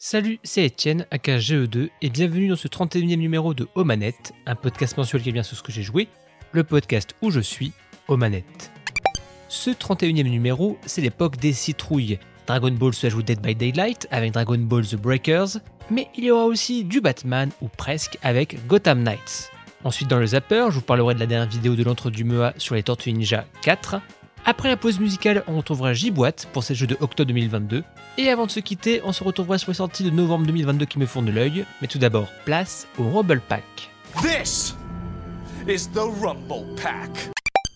Salut, c'est Etienne, aka GE2, et bienvenue dans ce 31e numéro de Omanette, un podcast mensuel qui vient sur ce que j'ai joué, le podcast où je suis, Omanette. Ce 31e numéro, c'est l'époque des citrouilles. Dragon Ball se ajoute Dead by Daylight avec Dragon Ball The Breakers, mais il y aura aussi du Batman, ou presque, avec Gotham Knights. Ensuite, dans le Zapper, je vous parlerai de la dernière vidéo de l'entre du MEA sur les Tortues Ninja 4. Après la pause musicale, on retrouvera J-Boîte pour ces jeux de octobre 2022. Et avant de se quitter, on se retrouvera sur les sorties de novembre 2022 qui me font de l'œil. Mais tout d'abord, place au Rumble Pack. This is the Rumble Pack.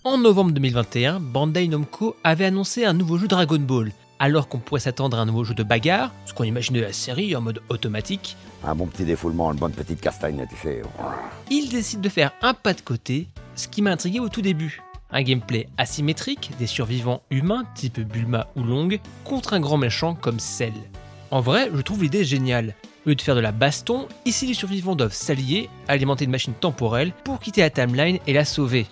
En novembre 2021, Bandai Namco avait annoncé un nouveau jeu Dragon Ball. Alors qu'on pourrait s'attendre à un nouveau jeu de bagarre, ce qu'on imaginait de la série en mode automatique, Un bon petit défoulement, une bonne petite castagne, tu sais. il décide de faire un pas de côté, ce qui m'a intrigué au tout début. Un gameplay asymétrique, des survivants humains type Bulma ou Long, contre un grand méchant comme Cell. En vrai, je trouve l'idée géniale. Au lieu de faire de la baston, ici les survivants doivent s'allier, alimenter une machine temporelle pour quitter la timeline et la sauver.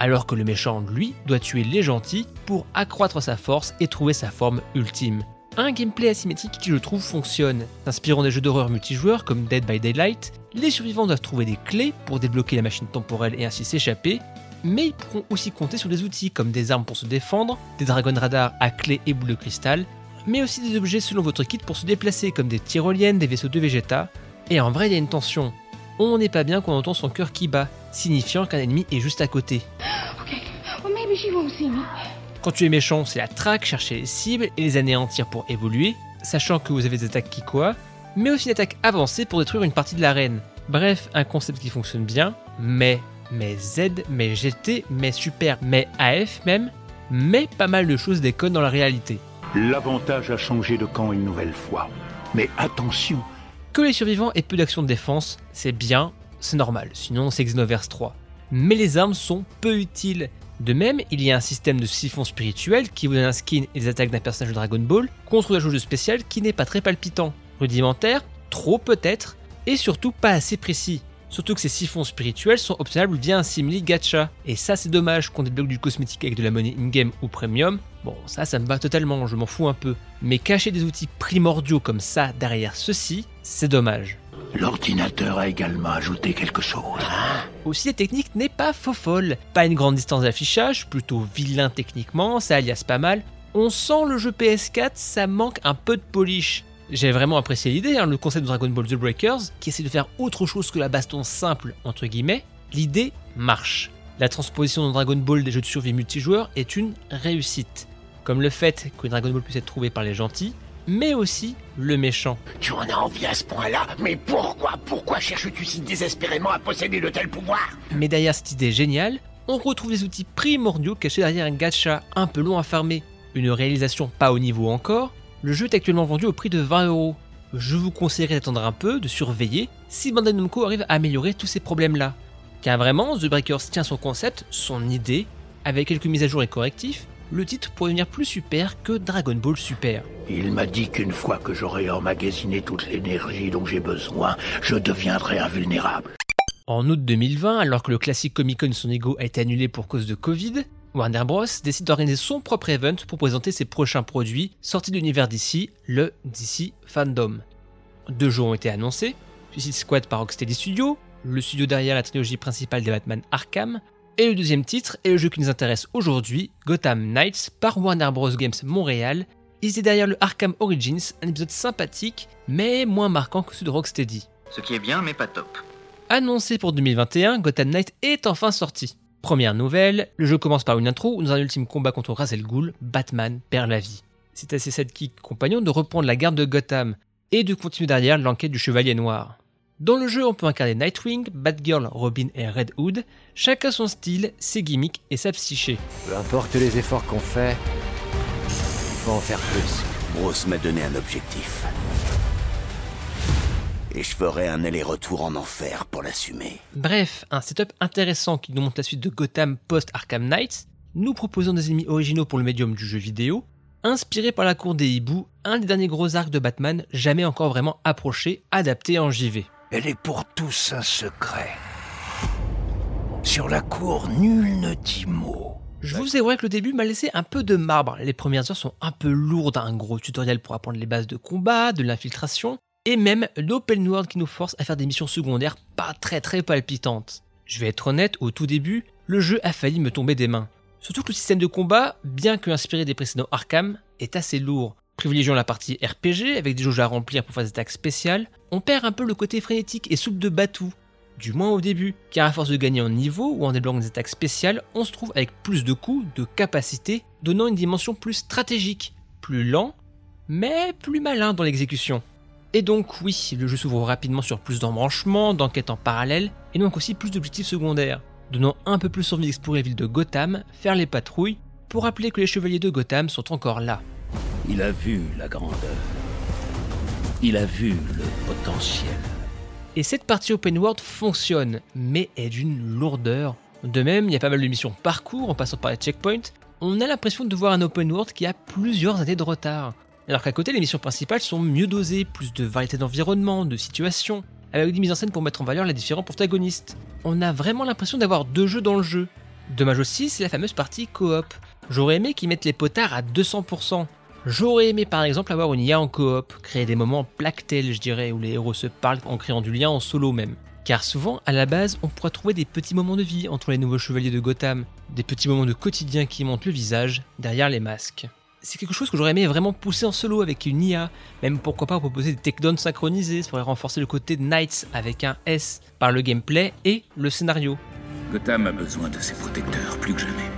Alors que le méchant, lui, doit tuer les gentils pour accroître sa force et trouver sa forme ultime. Un gameplay asymétrique qui je trouve fonctionne. S'inspirant des jeux d'horreur multijoueurs comme Dead by Daylight, les survivants doivent trouver des clés pour débloquer la machine temporelle et ainsi s'échapper, mais ils pourront aussi compter sur des outils comme des armes pour se défendre, des Dragon Radar à clés et boules de cristal, mais aussi des objets selon votre kit pour se déplacer comme des tyroliennes, des vaisseaux de Vegeta. Et en vrai, il y a une tension. On n'est pas bien quand on entend son cœur qui bat, signifiant qu'un ennemi est juste à côté. Quand tu es méchant, c'est la traque, chercher les cibles et les anéantir pour évoluer, sachant que vous avez des attaques qui quoi, mais aussi une attaque avancée pour détruire une partie de l'arène. Bref, un concept qui fonctionne bien, mais, mais Z, mais GT, mais Super, mais AF même, mais pas mal de choses déconnent dans la réalité. L'avantage a changé de camp une nouvelle fois. Mais attention, Que les survivants aient peu d'action de défense, c'est bien, c'est normal, sinon c'est Xenoverse 3. Mais les armes sont peu utiles. De même, il y a un système de siphon spirituel qui vous donne un skin et des attaques d'un personnage de Dragon Ball contre la jauge spéciale qui n'est pas très palpitant. Rudimentaire, trop peut-être, et surtout pas assez précis. Surtout que ces siphons spirituels sont obtenables via un simili gacha. Et ça c'est dommage qu'on débloque du cosmétique avec de la monnaie in-game ou premium. Bon, ça ça me va totalement, je m'en fous un peu. Mais cacher des outils primordiaux comme ça derrière ceci, c'est dommage. L'ordinateur a également ajouté quelque chose. Aussi, la technique n'est pas faux folle. Pas une grande distance d'affichage, plutôt vilain techniquement, ça alias pas mal. On sent le jeu PS4, ça manque un peu de polish. J'ai vraiment apprécié l'idée, hein, le concept de Dragon Ball The Breakers, qui essaie de faire autre chose que la baston simple, entre guillemets. L'idée marche. La transposition dans Dragon Ball des jeux de survie multijoueurs est une réussite. Comme le fait que Dragon Ball puisse être trouvé par les gentils, mais aussi le méchant. Tu en as envie à ce point-là Mais pourquoi Pourquoi cherches-tu si désespérément à posséder de tels pouvoirs? Mais derrière cette idée géniale, on retrouve des outils primordiaux cachés derrière un gacha un peu long à farmer. Une réalisation pas au niveau encore, le jeu est actuellement vendu au prix de 20 euros. Je vous conseillerais d'attendre un peu, de surveiller, si Bandai Namco arrive à améliorer tous ces problèmes-là. Car vraiment, The Breakers tient son concept, son idée, avec quelques mises à jour et correctifs, le titre pourrait devenir plus super que Dragon Ball Super. Il m'a dit qu'une fois que j'aurai emmagasiné toute l'énergie dont j'ai besoin, je deviendrai invulnérable. En août 2020, alors que le classique Comic Con Son Ego a été annulé pour cause de Covid, Warner Bros. décide d'organiser son propre event pour présenter ses prochains produits sortis de l'univers DC, le DC Fandom. Deux jeux ont été annoncés, Suicide Squad par Rocksteady Studios, le studio derrière la trilogie principale des Batman Arkham, et le deuxième titre est le jeu qui nous intéresse aujourd'hui, Gotham Knights par Warner Bros. Games Montréal. Étaient derrière le Arkham Origins, un épisode sympathique, mais moins marquant que celui de Rocksteady. Ce qui est bien, mais pas top. Annoncé pour 2021, Gotham Knight est enfin sorti. Première nouvelle, le jeu commence par une intro où dans un ultime combat contre Ra's al Ghul, Batman perd la vie. C'est à ses sidekicks compagnons de reprendre la garde de Gotham et de continuer derrière l'enquête du Chevalier Noir. Dans le jeu, on peut incarner Nightwing, Batgirl, Robin et Red Hood, chacun son style, ses gimmicks et sa psyché. Peu importe les efforts qu'on fait, il faut en faire plus. Bruce m'a donné un objectif. Et je ferai un aller-retour en enfer pour l'assumer. Bref, un setup intéressant qui nous montre la suite de Gotham post-Arkham Knights, nous proposons des ennemis originaux pour le médium du jeu vidéo, inspiré par la cour des hiboux, un des derniers gros arcs de Batman jamais encore vraiment approché, adapté en JV. Elle est pour tous un secret. Sur la cour, nul ne dit mot. Je vous avouerai que le début m'a laissé un peu de marbre. Les premières heures sont un peu lourdes, un gros tutoriel pour apprendre les bases de combat, de l'infiltration, et même l'open world qui nous force à faire des missions secondaires pas très très palpitantes. Je vais être honnête, au tout début, le jeu a failli me tomber des mains. Surtout que le système de combat, bien que inspiré des précédents Arkham, est assez lourd. Privilégiant la partie RPG avec des jauges à remplir pour faire des attaques spéciales, on perd un peu le côté frénétique et souple de Batou, du moins au début, car à force de gagner en niveau ou en débloquant des attaques spéciales, on se trouve avec plus de coups, de capacités, donnant une dimension plus stratégique, plus lent, mais plus malin dans l'exécution. Et donc oui, le jeu s'ouvre rapidement sur plus d'embranchements, d'enquêtes en parallèle, et donc aussi plus d'objectifs secondaires, donnant un peu plus envie d'explorer la ville de Gotham, faire les patrouilles, pour rappeler que les chevaliers de Gotham sont encore là. Il a vu la grandeur. Il a vu le potentiel. Et cette partie open world fonctionne, mais est d'une lourdeur. De même, il y a pas mal de missions parcours en passant par les checkpoints. On a l'impression de voir un open world qui a plusieurs années de retard. Alors qu'à côté, les missions principales sont mieux dosées, plus de variété d'environnement, de situations, avec des mises en scène pour mettre en valeur les différents protagonistes. On a vraiment l'impression d'avoir deux jeux dans le jeu. Dommage aussi, c'est la fameuse partie coop. J'aurais aimé qu'ils mettent les potards à 200%. J'aurais aimé par exemple avoir une IA en coop, créer des moments plactels je dirais, où les héros se parlent en créant du lien en solo même. Car souvent, à la base, on pourrait trouver des petits moments de vie entre les nouveaux chevaliers de Gotham, des petits moments de quotidien qui montrent le visage derrière les masques. C'est quelque chose que j'aurais aimé vraiment pousser en solo avec une IA, même pourquoi pas proposer des takedowns synchronisés, ça pourrait renforcer le côté Knights avec un S par le gameplay et le scénario. Gotham a besoin de ses protecteurs plus que jamais.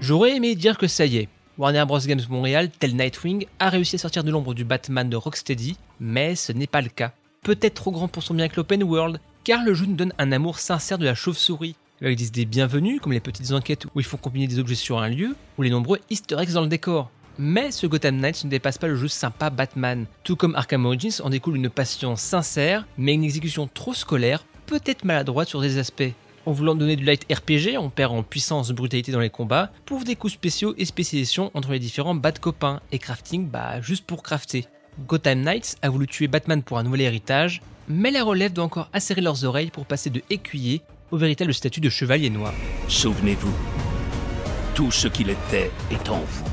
J'aurais aimé dire que ça y est, Warner Bros. Games Montréal, tel Nightwing, a réussi à sortir de l'ombre du Batman de Rocksteady, mais ce n'est pas le cas. Peut-être trop grand pour son bien avec l'open world, car le jeu nous donne un amour sincère de la chauve-souris, avec des idées bienvenues comme les petites enquêtes où il faut combiner des objets sur un lieu, ou les nombreux easter eggs dans le décor. Mais ce Gotham Knights ne dépasse pas le jeu sympa Batman. Tout comme Arkham Origins en découle une passion sincère, mais une exécution trop scolaire, peut-être maladroite sur des aspects. En voulant donner du light RPG, on perd en puissance, brutalité dans les combats, pour des coups spéciaux et spécialisations entre les différents bad copains, et crafting, bah juste pour crafter. Gotham Knights a voulu tuer Batman pour un nouvel héritage, mais la relève doit encore acérer leurs oreilles pour passer de écuyer au véritable statut de chevalier noir. Souvenez-vous, tout ce qu'il était est en vous.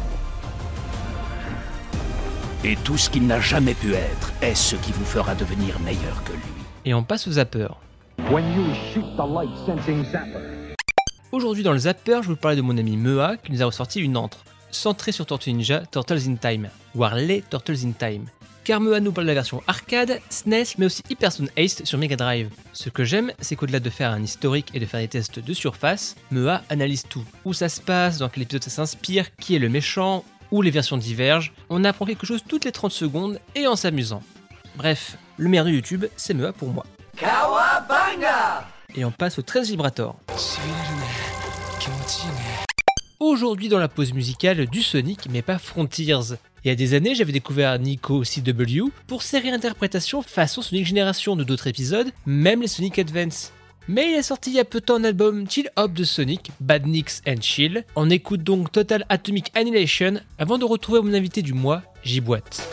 Et tout ce qu'il n'a jamais pu être est ce qui vous fera devenir meilleur que lui. Et on passe au zapper. Aujourd'hui dans le zapper, je vous parler de mon ami Mea qui nous a ressorti une entre, centrée sur Tortue Ninja Turtles in Time, voire les Turtles in Time. Car Mea nous parle de la version arcade, SNES, mais aussi Hyperstone Ace sur Mega Drive. Ce que j'aime, c'est qu'au-delà de faire un historique et de faire des tests de surface, Mea analyse tout. Où ça se passe, dans quel épisode ça s'inspire, qui est le méchant, où les versions divergent. On apprend quelque chose toutes les 30 secondes et en s'amusant. Bref, le meilleur de YouTube, c'est Mea pour moi. Et on passe au 13 Vibrator. Aujourd'hui dans la pause musicale du Sonic, mais pas Frontiers. Il y a des années, j'avais découvert Nico CW pour ses réinterprétations façon Sonic Génération de d'autres épisodes, même les Sonic Advance. Mais il a sorti il y a peu de temps un album Chill Hop de Sonic, Bad Nicks and Chill. On écoute donc Total Atomic Annihilation avant de retrouver mon invité du mois, J-Boîte.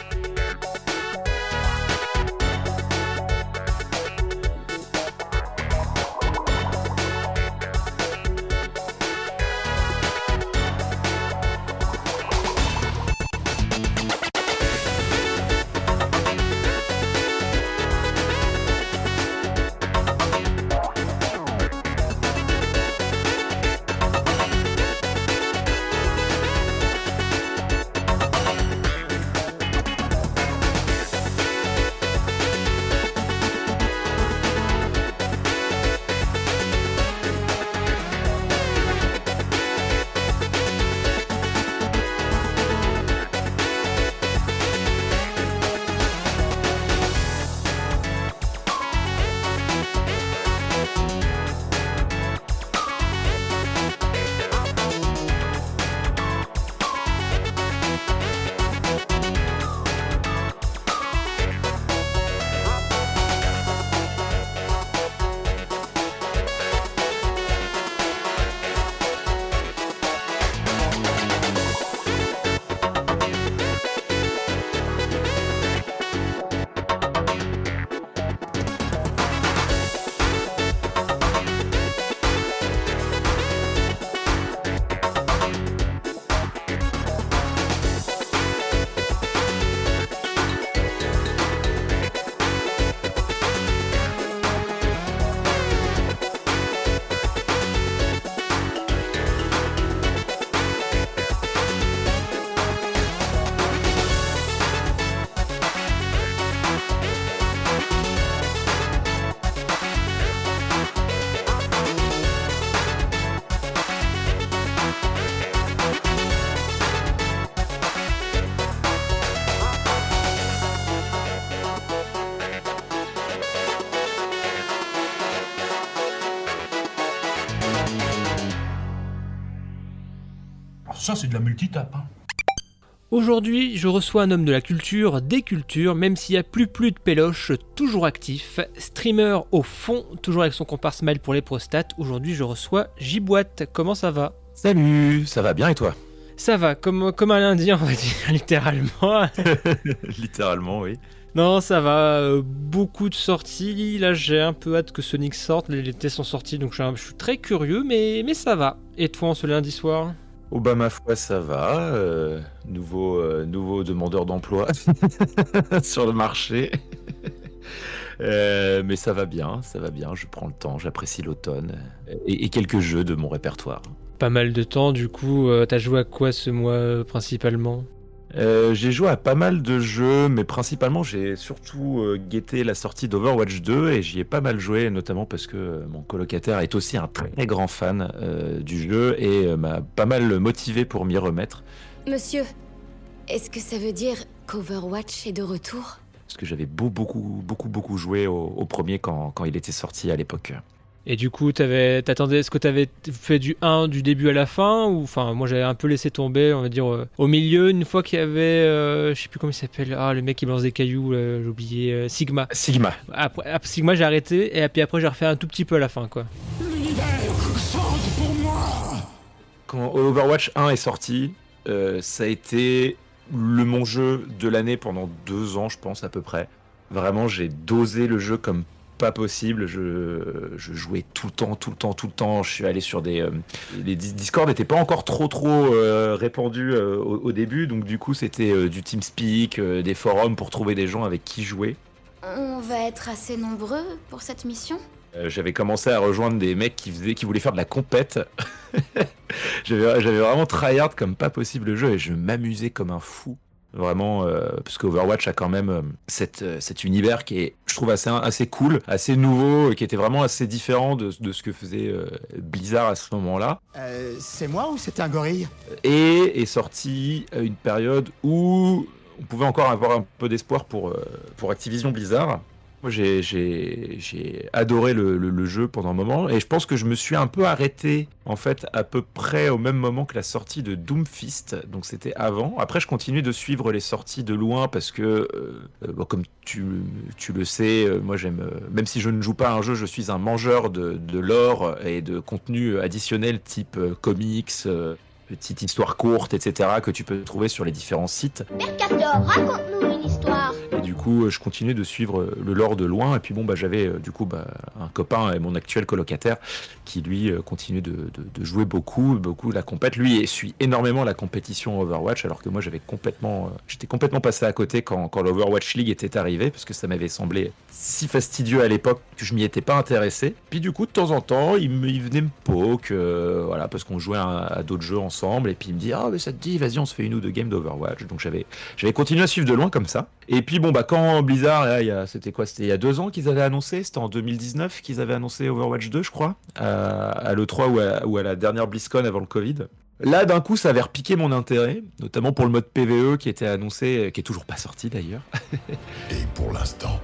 Ça c'est de la multitape. Hein. Aujourd'hui, je reçois un homme de la culture, des cultures, même s'il n'y a plus plus de péloche, toujours actif, streamer au fond, toujours avec son comparse Smile pour les prostates. Aujourd'hui, je reçois Jiboite. Comment ça va? Salut, ça va bien et toi? Ça va, comme, comme un lundi, on va dire, littéralement. Littéralement, oui. Non, ça va. euh, beaucoup de sorties. Là, j'ai un peu hâte que Sonic sorte. Les, les tests sont sortis, donc je suis, un- je suis très curieux, mais, mais ça va. Et toi, en ce lundi soir? Oh bah ma foi, ça va. euh, nouveau, euh, nouveau demandeur d'emploi sur le marché. Euh, mais ça va bien, ça va bien. Je prends le temps, j'apprécie l'automne et, et quelques jeux de mon répertoire. Pas mal de temps, du coup. T'as joué à quoi ce mois principalement? Euh, j'ai joué à pas mal de jeux, mais principalement j'ai surtout euh, guetté la sortie d'Overwatch 2 et j'y ai pas mal joué, notamment parce que euh, mon colocataire est aussi un très grand fan euh, du jeu et m'a pas mal motivé pour m'y remettre. Monsieur, est-ce que ça veut dire qu'Overwatch est de retour? Parce que j'avais beau- beaucoup, beaucoup, beaucoup joué au, au premier quand, quand il était sorti à l'époque. Et du coup, t'avais, t'attendais, est-ce que t'avais fait du 1 du début à la fin ou enfin, moi j'avais un peu laissé tomber, on va dire euh, au milieu une fois qu'il y avait, euh, je sais plus comment il s'appelle, ah le mec qui balance des cailloux, là, j'ai oublié, euh, Sigma. Sigma. Après, après Sigma j'ai arrêté et puis après j'ai refait un tout petit peu à la fin quoi. Quand Overwatch 1 est sorti, euh, ça a été le mon jeu de l'année pendant deux ans, je pense à peu près. Vraiment, j'ai dosé le jeu comme pas possible. Je, je jouais tout le temps, tout le temps, tout le temps. Je suis allé sur des. euh, les dis- Discord n'étaient pas encore trop, trop euh, répandus euh, au, au début, donc du coup, c'était du TeamSpeak, des forums pour trouver des gens avec qui jouer. On va être assez nombreux pour cette mission j'avais commencé à rejoindre des mecs qui faisaient, qui voulaient faire de la compète. j'avais, j'avais vraiment tryhard comme pas possible le jeu et je m'amusais comme un fou. Vraiment, euh, parce qu'Overwatch a quand même euh, cette, euh, cet univers qui est, je trouve, assez, assez cool, assez nouveau, et qui était vraiment assez différent de, de ce que faisait euh, Blizzard à ce moment-là. C'est moi ou c'est un gorille? Et est sorti à une période où on pouvait encore avoir un peu d'espoir pour, pour Activision Blizzard. Moi, j'ai- adoré le, jeu pendant un moment et je pense que je me suis un peu arrêté en fait à peu près au même moment que la sortie de Doomfist. Donc c'était avant. Après, je continuais de suivre les sorties de loin parce que, euh, euh, comme tu, le sais, euh, moi j'aime, même si je ne joue pas à un jeu, je suis un mangeur de, lore et de contenu additionnel type comics. Petite histoire courte, etc., que tu peux trouver sur les différents sites. Mercator, raconte-nous une histoire. Du coup, euh, je continuais de suivre euh, le lore de loin. Et puis bon, bah, j'avais euh, du coup bah, un copain et mon actuel colocataire qui lui continuait de, jouer beaucoup, beaucoup la compète. Lui il suit énormément la compétition Overwatch, alors que moi j'avais complètement, j'étais complètement passé à côté quand, l'Overwatch League était arrivé, parce que ça m'avait semblé si fastidieux à l'époque que je m'y étais pas intéressé. Puis du coup, de temps en temps, il, venait me poke, voilà, parce qu'on jouait à, d'autres jeux ensemble. Et puis il me dit, ah mais ça te dit, vas-y, on se fait une ou deux games d'Overwatch. Donc j'avais j'avais continué à suivre de loin comme ça. Et puis bon, bah quand Blizzard, là, c'était quoi C'était il y a deux ans qu'ils avaient annoncé, c'était en 2019 qu'ils avaient annoncé Overwatch 2, je crois, à, à l'E3 ou à, ou à la dernière BlizzCon avant le Covid. Là, d'un coup, ça avait repiqué mon intérêt, notamment pour le mode PVE qui était annoncé, qui est toujours pas sorti d'ailleurs. Et pour l'instant,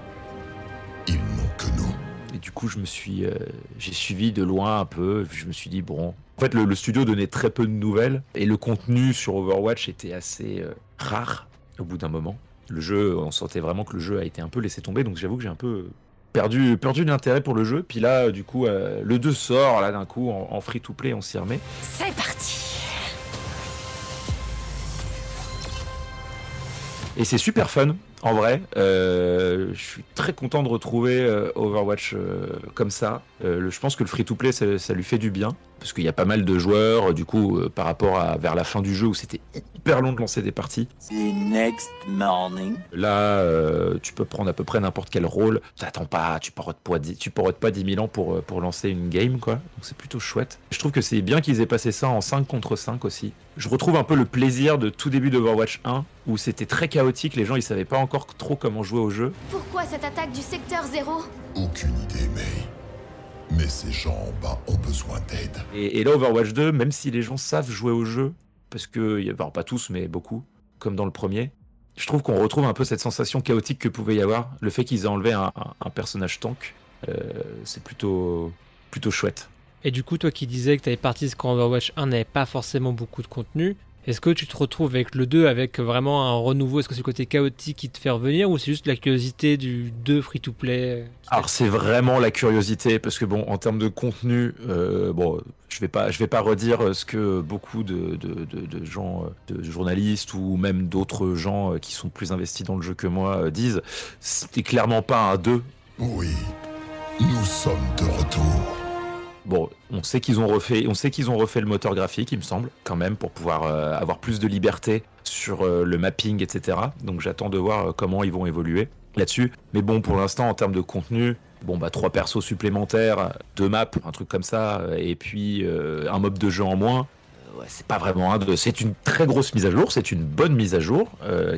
ils n'ont que nous. Et du coup, je me suis, euh, j'ai suivi de loin un peu. Je me suis dit bon. En fait, le, le studio donnait très peu de nouvelles et le contenu sur Overwatch était assez euh, rare au bout d'un moment. Le jeu, on sentait vraiment que le jeu a été un peu laissé tomber. Donc, j'avoue que j'ai un peu perdu, perdu l'intérêt pour le jeu. Puis là, du coup, euh, le 2 sort là d'un coup en, en free to play, on s'y remet. C'est parti Et c'est super fun, en vrai. Euh, je suis très content de retrouver euh, Overwatch euh, comme ça. Euh, le- je pense que le free-to-play, ça, ça lui fait du bien. Parce qu'il y a pas mal de joueurs, du coup, euh, par rapport à vers la fin du jeu où c'était hyper long de lancer des parties. next morning. Là, euh, tu peux prendre à peu près n'importe quel rôle. T'attends pas, tu portes pas, dix- tu portes pas 10 000 ans pour, euh, pour lancer une game, quoi. Donc c'est plutôt chouette. Je trouve que c'est bien qu'ils aient passé ça en 5 contre 5 aussi. Je retrouve un peu le plaisir de tout début d'Overwatch 1, où c'était très chaotique, les gens ils savaient pas encore trop comment jouer au jeu. Pourquoi cette attaque du secteur zéro? Aucune idée, May. Mais ces gens en bas ont besoin d'aide. Et, et là, Overwatch 2, même si les gens savent jouer au jeu, parce que, il y a- enfin, pas tous, mais beaucoup, comme dans le premier, je trouve qu'on retrouve un peu cette sensation chaotique que pouvait y avoir. Le fait qu'ils aient enlevé un, personnage tank, euh, c'est plutôt, plutôt chouette. Et du coup, toi qui disais que tu avais parti quand Overwatch 1 n'avait pas forcément beaucoup de contenu, Est-ce que tu te retrouves avec le 2 avec vraiment un renouveau? Est-ce que c'est le côté chaotique qui te fait revenir ou c'est juste la curiosité du 2 free-to-play Alors c'est vraiment la curiosité parce que bon en termes de contenu, euh, bon je vais pas je vais pas redire ce que beaucoup de, de, de, de gens, de journalistes ou même d'autres gens qui sont plus investis dans le jeu que moi disent. C'était clairement pas un 2. Oui, nous sommes de retour. Bon, on sait qu'ils ont refait, le moteur graphique, il me semble, quand même, pour pouvoir euh, avoir plus de liberté sur euh, le mapping, etc. Donc j'attends de voir euh, comment ils vont évoluer là-dessus. Mais bon, pour l'instant, en termes de contenu, bon bah trois persos supplémentaires, deux maps, un truc comme ça, et puis un mob de jeu en moins. C'est pas vraiment un de. C'est une très grosse mise à jour, c'est une bonne mise à jour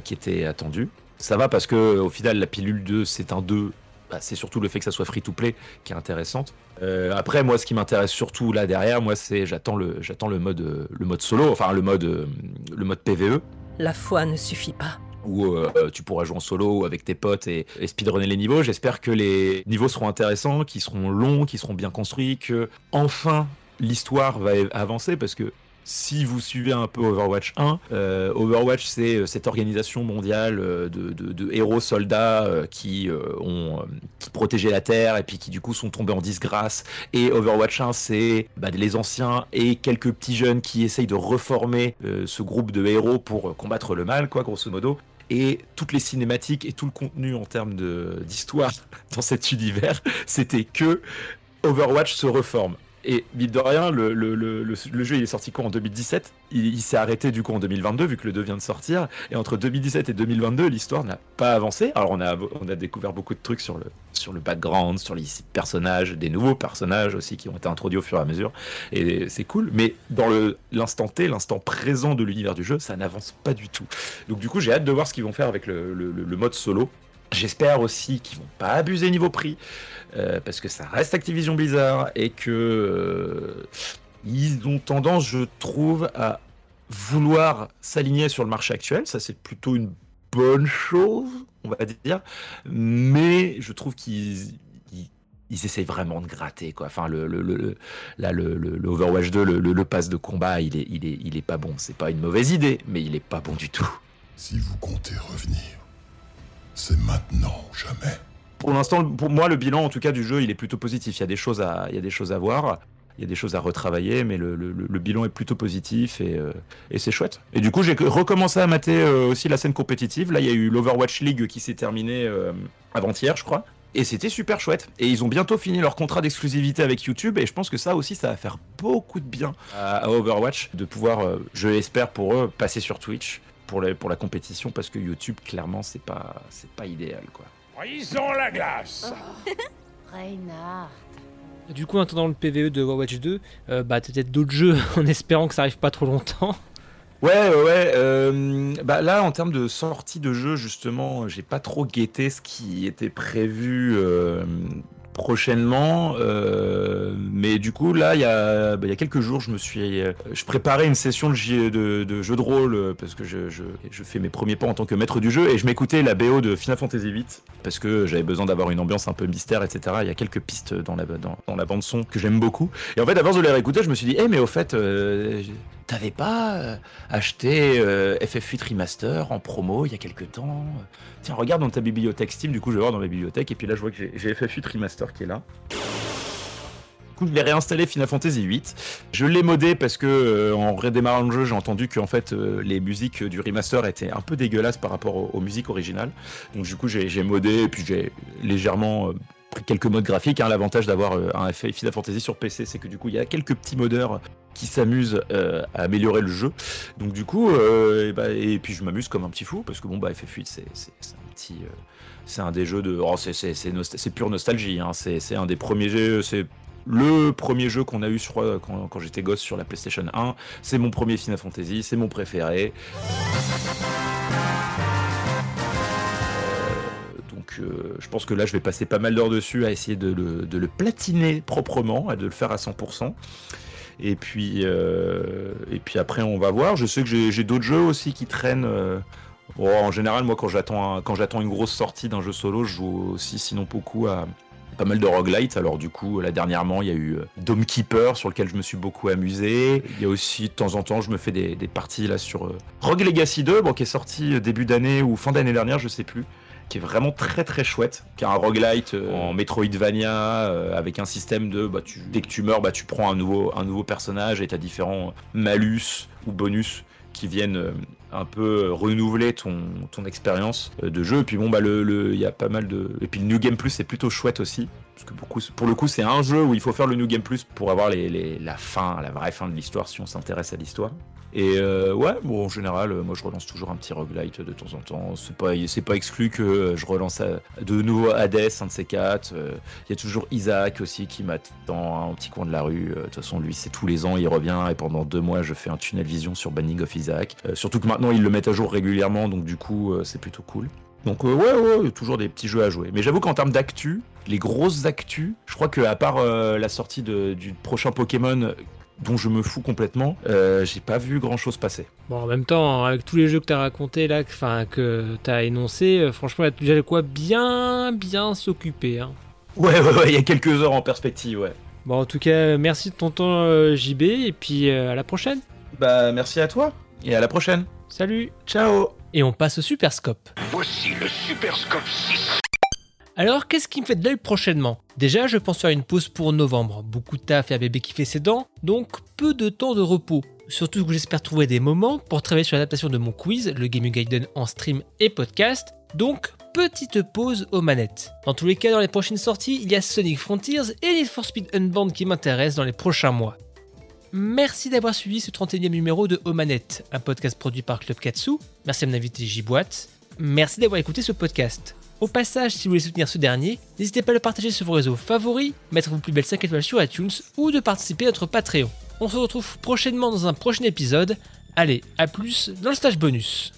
qui était attendue. Ça va parce que au final, la pilule 2, c'est un 2 bah, c'est surtout le fait que ça soit free to play qui est intéressante. Euh, après, moi, ce qui m'intéresse surtout là derrière, moi, c'est j'attends le j'attends le mode euh, le mode solo, enfin le mode euh, le mode PVE. La foi ne suffit pas. Où tu pourras jouer en solo avec tes potes et, et speedrunner les niveaux. J'espère que les niveaux seront intéressants, qu'ils seront longs, qu'ils seront bien construits, que enfin l'histoire va avancer parce que si vous suivez un peu Overwatch 1, euh, Overwatch c'est euh, cette organisation mondiale euh, de, héros soldats qui ont protégé la Terre et puis qui du coup sont tombés en disgrâce. Et Overwatch 1 c'est bah, les anciens et quelques petits jeunes qui essayent de reformer ce groupe de héros pour combattre le mal, quoi, grosso modo et toutes les cinématiques et tout le contenu en termes d'histoire dans cet univers, c'était que Overwatch se reforme. Et mine de rien, le, jeu il est sorti quoi en 2017 Il, s'est arrêté du coup en 2022 vu que le 2 vient de sortir. Et entre 2017 et 2022, l'histoire n'a pas avancé. Alors on a, découvert beaucoup de trucs sur le background, sur les personnages, des nouveaux personnages aussi qui ont été introduits au fur et à mesure. Et c'est cool. Mais dans l'instant T, l'instant présent de l'univers du jeu, ça n'avance pas du tout. Donc du coup, j'ai hâte de voir ce qu'ils vont faire avec le, mode solo. J'espère aussi qu'ils vont pas abuser niveau prix. Euh, parce que ça reste Activision Blizzard et que euh, ils ont tendance, je trouve, à vouloir s'aligner sur le marché actuel. Ça, c'est plutôt une bonne chose, on va dire. Mais je trouve qu'ils ils essayent vraiment de gratter. Enfin le, là le, Overwatch 2 le, le, pass de combat il est il est il est pas bon. C'est pas une mauvaise idée, mais il est pas bon du tout. Si vous comptez revenir, c'est maintenant ou jamais pour l'instant, pour moi, le bilan en tout cas du jeu, il est plutôt positif. Il y a des choses à, il y a des choses à voir, il y a des choses à retravailler, mais le, bilan est plutôt positif euh, et, c'est chouette. Et du coup, j'ai recommencé à mater euh, aussi la scène compétitive. Là, il y a eu l'Overwatch League qui s'est terminé euh, avant-hier, je crois. Et c'était super chouette. Et ils ont bientôt fini leur contrat d'exclusivité avec YouTube. Et je pense que ça aussi, ça va faire beaucoup de bien à, Overwatch de pouvoir, je l'espère pour eux, passer sur Twitch pour, pour la compétition parce que YouTube, clairement, c'est pas, c'est pas idéal, quoi. Ils ont la glace Reynard. Du coup, en attendant le PVE de Overwatch 2, euh, bah peut-être d'autres jeux en espérant que ça arrive pas trop longtemps. Ouais, ouais, ouais. Euh, bah là, en termes de sortie de jeu, justement, j'ai pas trop guetté ce qui était prévu euh, prochainement. Euh, mais du coup, là, il y, a, bah, il y a quelques jours, je me suis, euh, je préparais une session de, de, de jeu de rôle euh, parce que je, je, fais mes premiers pas en tant que maître du jeu et je m'écoutais la BO de Final Fantasy VIII parce que j'avais besoin d'avoir une ambiance un peu mystère, etc. Il y a quelques pistes dans la, dans, la bande son que j'aime beaucoup. Et en fait, avant de les réécouter, je me suis dit, eh, mais au fait, t'avais pas acheté FF8 Remaster en promo il y a quelques temps? Tiens, regarde dans ta bibliothèque Steam, du coup je vais voir dans ma bibliothèque, et puis là je vois que j'ai FF8 Remaster qui est là. Du coup, je l'ai réinstallé Final Fantasy VIII. Je l'ai modé parce que euh, en redémarrant le jeu, j'ai entendu que en fait euh, les musiques du remaster étaient un peu dégueulasses par rapport aux, musiques originales. Donc du coup, j'ai modé et puis j'ai légèrement euh, quelques modes graphiques. Hein. L'avantage d'avoir un Final Fantasy sur PC, c'est que du coup, il y a quelques petits modeurs qui s'amuse euh, à améliorer le jeu. Donc du coup, euh, et, bah, et, puis je m'amuse comme un petit fou parce que bon bah FF8 c'est un euh, c'est un des jeux de, oh, c'est pure nostalgie. Hein. C'est un des premiers jeux, c'est le premier jeu qu'on a eu sur, quand, quand j'étais gosse sur la PlayStation 1. C'est mon premier Final Fantasy, c'est mon préféré. Donc je pense que là je vais passer pas mal d'heures dessus à essayer de le, platiner proprement, et de le faire à 100%. Et puis, euh, et puis après, on va voir. Je sais que j'ai d'autres jeux aussi qui traînent. Euh, en général, moi, quand j'attends une grosse sortie d'un jeu solo, je joue aussi, sinon beaucoup, à, pas mal de roguelite. Alors du coup, là dernièrement, il y a eu euh, Dome Keeper sur lequel je me suis beaucoup amusé. Il y a aussi de temps en temps, je me fais des, parties là sur euh, Rogue Legacy 2, bon, qui est sorti euh, début d'année ou fin d'année dernière, je sais plus qui est vraiment très très chouette, qui est un roguelite euh, en Metroidvania euh, avec un système de bah, tu, dès que tu meurs, bah, tu prends un nouveau, un nouveau personnage et tu as différents malus ou bonus qui viennent euh, un peu renouveler ton, ton expérience de jeu. Et puis bon, bah, le, il y a pas mal de. Et puis le New Game Plus c'est plutôt chouette aussi. Parce que beaucoup, pour le coup, c'est un jeu où il faut faire le New Game Plus pour avoir les, les- la fin, la vraie fin de l'histoire si on s'intéresse à l'histoire. Et euh, ouais, bon, en général, euh, moi je relance toujours un petit roguelite de temps en temps. C'est pas, pas exclu que euh, je relance de nouveau Hades, un de ces quatre. Il y a toujours Isaac aussi qui m'attend hein, au petit coin de la rue. De toute façon, lui, c'est tous les ans, il revient et pendant deux mois, je fais un tunnel vision sur Banning of Isaac. Surtout que maintenant, ils le mettent à jour régulièrement, donc du coup, c'est plutôt cool. Donc ouais, ouais, toujours des petits jeux à jouer. Mais j'avoue qu'en termes d'actu, les grosses actus, je crois que à part la sortie du prochain Pokémon dont je me fous complètement, euh, j'ai pas vu grand chose passer. Bon, en même temps, avec tous les jeux que t'as racontés là, que- enfin que t'as énoncé, euh, franchement, il y a déjà de quoi bien, bien s'occuper. hein. Ouais, ouais, ouais, il y a quelques heures en perspective, ouais. Bon, en tout cas, merci de ton temps, euh, JB, et puis euh, à la prochaine. Bah, merci à toi et à la prochaine. Salut. Ciao. Et on passe au Super Scope. Voici le Super Scope 6. Alors, qu'est-ce qui me fait de l'œil prochainement? Déjà, je pense faire une pause pour novembre. Beaucoup de taf et un bébé qui fait ses dents, donc peu de temps de repos. Surtout que j'espère trouver des moments pour travailler sur l'adaptation de mon quiz, le Gaming Gaiden en stream et podcast. Donc, petite pause aux manettes. Dans tous les cas, dans les prochaines sorties, il y a Sonic Frontiers et Need for Speed Unbound qui m'intéressent dans les prochains mois. Merci d'avoir suivi ce 31e numéro de Omanette, un podcast produit par Club Katsu. Merci à mon invité J-Boîte. Merci d'avoir écouté ce podcast. Au passage, si vous voulez soutenir ce dernier, n'hésitez pas à le partager sur vos réseaux favoris, mettre vos plus belles 5 étoiles sur iTunes ou de participer à notre Patreon. On se retrouve prochainement dans un prochain épisode. Allez, à plus dans le stage bonus.